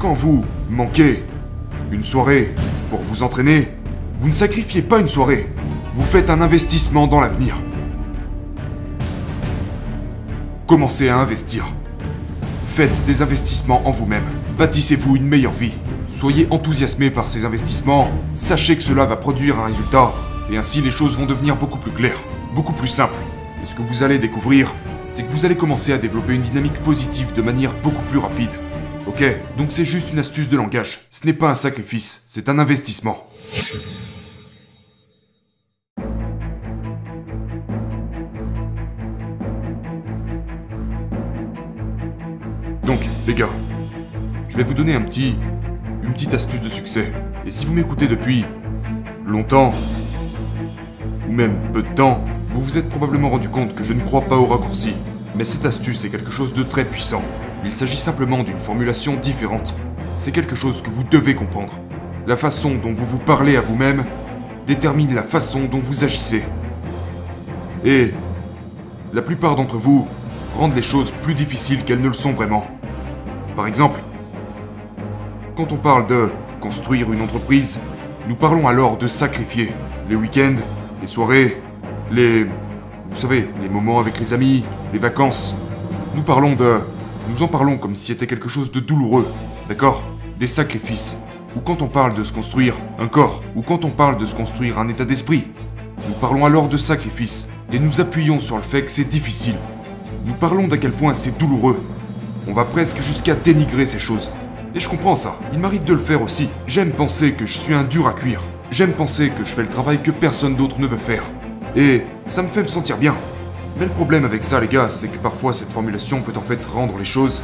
Quand vous manquez une soirée pour vous entraîner, vous ne sacrifiez pas une soirée. Vous faites un investissement dans l'avenir. Commencez à investir. Faites des investissements en vous-même. Bâtissez-vous une meilleure vie. Soyez enthousiasmé par ces investissements. Sachez que cela va produire un résultat. Et ainsi les choses vont devenir beaucoup plus claires, beaucoup plus simples. Et ce que vous allez découvrir, c'est que vous allez commencer à développer une dynamique positive de manière beaucoup plus rapide. Ok Donc c'est juste une astuce de langage. Ce n'est pas un sacrifice, c'est un investissement. Donc, les gars, je vais vous donner un petit. une petite astuce de succès. Et si vous m'écoutez depuis. longtemps. ou même peu de temps, vous vous êtes probablement rendu compte que je ne crois pas au raccourci. Mais cette astuce est quelque chose de très puissant. Il s'agit simplement d'une formulation différente. C'est quelque chose que vous devez comprendre. La façon dont vous vous parlez à vous-même détermine la façon dont vous agissez. Et la plupart d'entre vous rendent les choses plus difficiles qu'elles ne le sont vraiment. Par exemple, quand on parle de construire une entreprise, nous parlons alors de sacrifier les week-ends, les soirées, les... Vous savez, les moments avec les amis, les vacances. Nous parlons de... Nous en parlons comme si c'était quelque chose de douloureux, d'accord? Des sacrifices. Ou quand on parle de se construire un corps, ou quand on parle de se construire un état d'esprit. Nous parlons alors de sacrifice, et nous appuyons sur le fait que c'est difficile. Nous parlons d'à quel point c'est douloureux. On va presque jusqu'à dénigrer ces choses. Et je comprends ça, il m'arrive de le faire aussi. J'aime penser que je suis un dur à cuire. J'aime penser que je fais le travail que personne d'autre ne veut faire. Et ça me fait me sentir bien. Mais le problème avec ça, les gars, c'est que parfois cette formulation peut en fait rendre les choses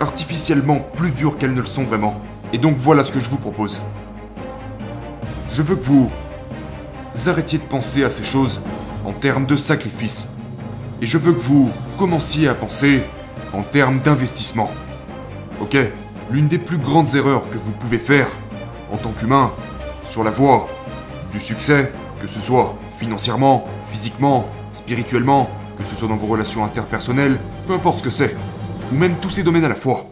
artificiellement plus dures qu'elles ne le sont vraiment. Et donc voilà ce que je vous propose. Je veux que vous arrêtiez de penser à ces choses en termes de sacrifice. Et je veux que vous commenciez à penser en termes d'investissement. Ok? L'une des plus grandes erreurs que vous pouvez faire en tant qu'humain sur la voie du succès, que ce soit financièrement, physiquement, spirituellement, que ce soit dans vos relations interpersonnelles, peu importe ce que c'est, ou même tous ces domaines à la fois.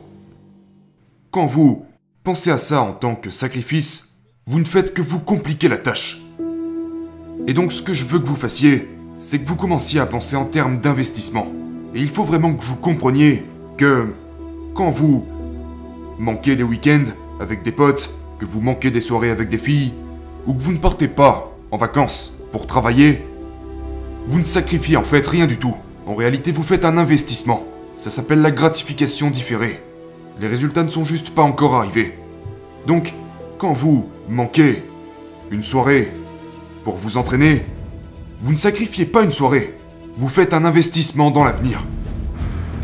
Quand vous pensez à ça en tant que sacrifice, vous ne faites que vous compliquer la tâche. Et donc ce que je veux que vous fassiez, c'est que vous commenciez à penser en termes d'investissement. Et il faut vraiment que vous compreniez que quand vous manquez des week-ends avec des potes, que vous manquez des soirées avec des filles, ou que vous ne partez pas en vacances pour travailler, vous ne sacrifiez en fait rien du tout. En réalité, vous faites un investissement. Ça s'appelle la gratification différée. Les résultats ne sont juste pas encore arrivés. Donc, quand vous manquez une soirée pour vous entraîner, vous ne sacrifiez pas une soirée. Vous faites un investissement dans l'avenir.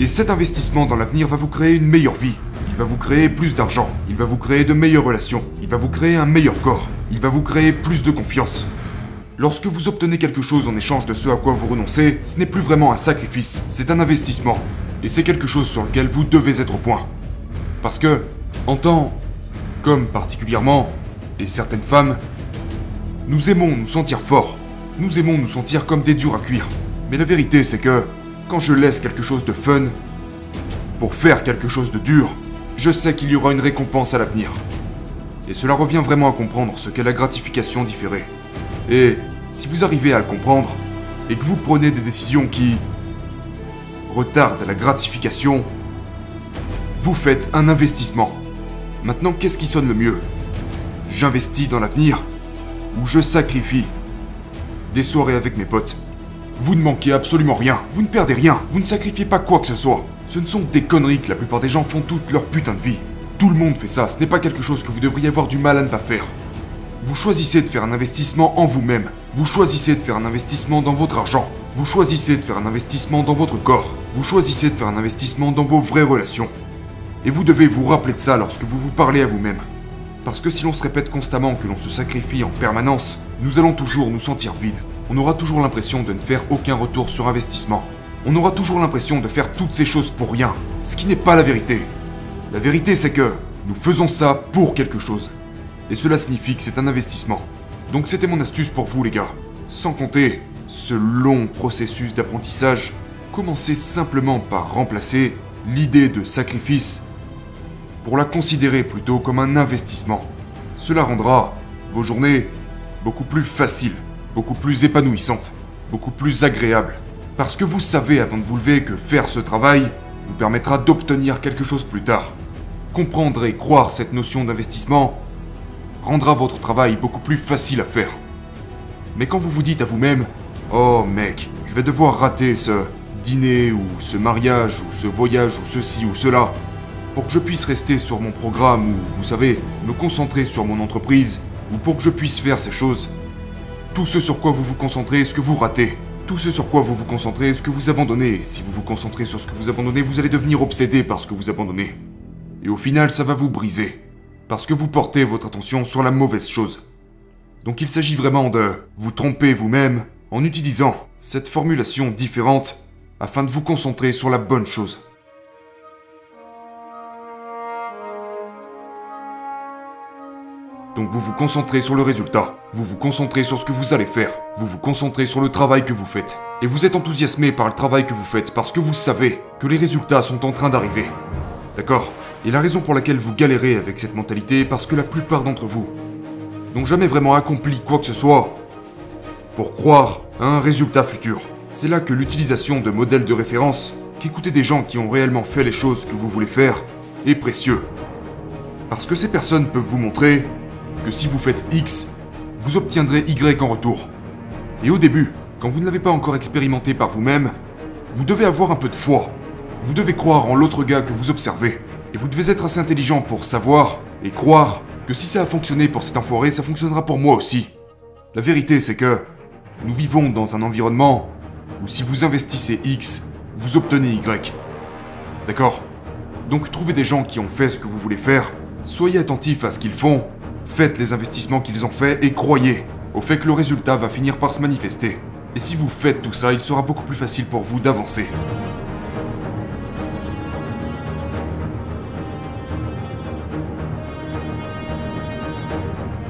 Et cet investissement dans l'avenir va vous créer une meilleure vie. Il va vous créer plus d'argent. Il va vous créer de meilleures relations. Il va vous créer un meilleur corps. Il va vous créer plus de confiance. Lorsque vous obtenez quelque chose en échange de ce à quoi vous renoncez, ce n'est plus vraiment un sacrifice, c'est un investissement. Et c'est quelque chose sur lequel vous devez être au point. Parce que, en tant comme particulièrement, et certaines femmes, nous aimons nous sentir forts. Nous aimons nous sentir comme des durs à cuire. Mais la vérité, c'est que, quand je laisse quelque chose de fun, pour faire quelque chose de dur, je sais qu'il y aura une récompense à l'avenir. Et cela revient vraiment à comprendre ce qu'est la gratification différée. Et si vous arrivez à le comprendre, et que vous prenez des décisions qui retardent la gratification, vous faites un investissement. Maintenant, qu'est-ce qui sonne le mieux? J'investis dans l'avenir ou je sacrifie des soirées avec mes potes? Vous ne manquez absolument rien, vous ne perdez rien, vous ne sacrifiez pas quoi que ce soit. Ce ne sont que des conneries que la plupart des gens font toute leur putain de vie. Tout le monde fait ça, ce n'est pas quelque chose que vous devriez avoir du mal à ne pas faire. Vous choisissez de faire un investissement en vous-même. Vous choisissez de faire un investissement dans votre argent. Vous choisissez de faire un investissement dans votre corps. Vous choisissez de faire un investissement dans vos vraies relations. Et vous devez vous rappeler de ça lorsque vous vous parlez à vous-même. Parce que si l'on se répète constamment que l'on se sacrifie en permanence, nous allons toujours nous sentir vides. On aura toujours l'impression de ne faire aucun retour sur investissement. On aura toujours l'impression de faire toutes ces choses pour rien. Ce qui n'est pas la vérité. La vérité c'est que nous faisons ça pour quelque chose. Et cela signifie que c'est un investissement. Donc c'était mon astuce pour vous les gars. Sans compter ce long processus d'apprentissage, commencez simplement par remplacer l'idée de sacrifice pour la considérer plutôt comme un investissement. Cela rendra vos journées beaucoup plus faciles, beaucoup plus épanouissantes, beaucoup plus agréables. Parce que vous savez avant de vous lever que faire ce travail vous permettra d'obtenir quelque chose plus tard. Comprendre et croire cette notion d'investissement rendra votre travail beaucoup plus facile à faire. Mais quand vous vous dites à vous-même Oh mec, je vais devoir rater ce dîner ou ce mariage ou ce voyage ou ceci ou cela pour que je puisse rester sur mon programme ou, vous savez, me concentrer sur mon entreprise ou pour que je puisse faire ces choses. Tout ce sur quoi vous vous concentrez est ce que vous ratez. Tout ce sur quoi vous vous concentrez est ce que vous abandonnez. Si vous vous concentrez sur ce que vous abandonnez, vous allez devenir obsédé par ce que vous abandonnez. Et au final, ça va vous briser. Parce que vous portez votre attention sur la mauvaise chose. Donc il s'agit vraiment de vous tromper vous-même en utilisant cette formulation différente afin de vous concentrer sur la bonne chose. Donc vous vous concentrez sur le résultat, vous vous concentrez sur ce que vous allez faire, vous vous concentrez sur le travail que vous faites. Et vous êtes enthousiasmé par le travail que vous faites parce que vous savez que les résultats sont en train d'arriver. D'accord? Et la raison pour laquelle vous galérez avec cette mentalité est parce que la plupart d'entre vous n'ont jamais vraiment accompli quoi que ce soit pour croire à un résultat futur. C'est là que l'utilisation de modèles de référence, qu'écouter des gens qui ont réellement fait les choses que vous voulez faire, est précieux. Parce que ces personnes peuvent vous montrer que si vous faites X, vous obtiendrez Y en retour. Et au début, quand vous ne l'avez pas encore expérimenté par vous-même, vous devez avoir un peu de foi. Vous devez croire en l'autre gars que vous observez. Et vous devez être assez intelligent pour savoir et croire que si ça a fonctionné pour cet enfoiré, ça fonctionnera pour moi aussi. La vérité, c'est que nous vivons dans un environnement où si vous investissez X, vous obtenez Y. D'accord? Donc trouvez des gens qui ont fait ce que vous voulez faire, soyez attentifs à ce qu'ils font Faites les investissements qu'ils ont faits et croyez au fait que le résultat va finir par se manifester. Et si vous faites tout ça, il sera beaucoup plus facile pour vous d'avancer.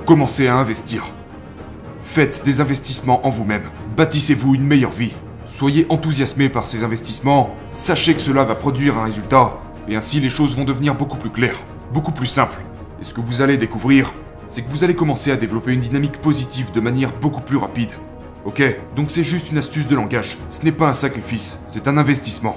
Commencez à investir. Faites des investissements en vous-même. Bâtissez-vous une meilleure vie. Soyez enthousiasmé par ces investissements. Sachez que cela va produire un résultat. Et ainsi les choses vont devenir beaucoup plus claires, beaucoup plus simples. Et ce que vous allez découvrir, c'est que vous allez commencer à développer une dynamique positive de manière beaucoup plus rapide. Ok? Donc c'est juste une astuce de langage, ce n'est pas un sacrifice, c'est un investissement.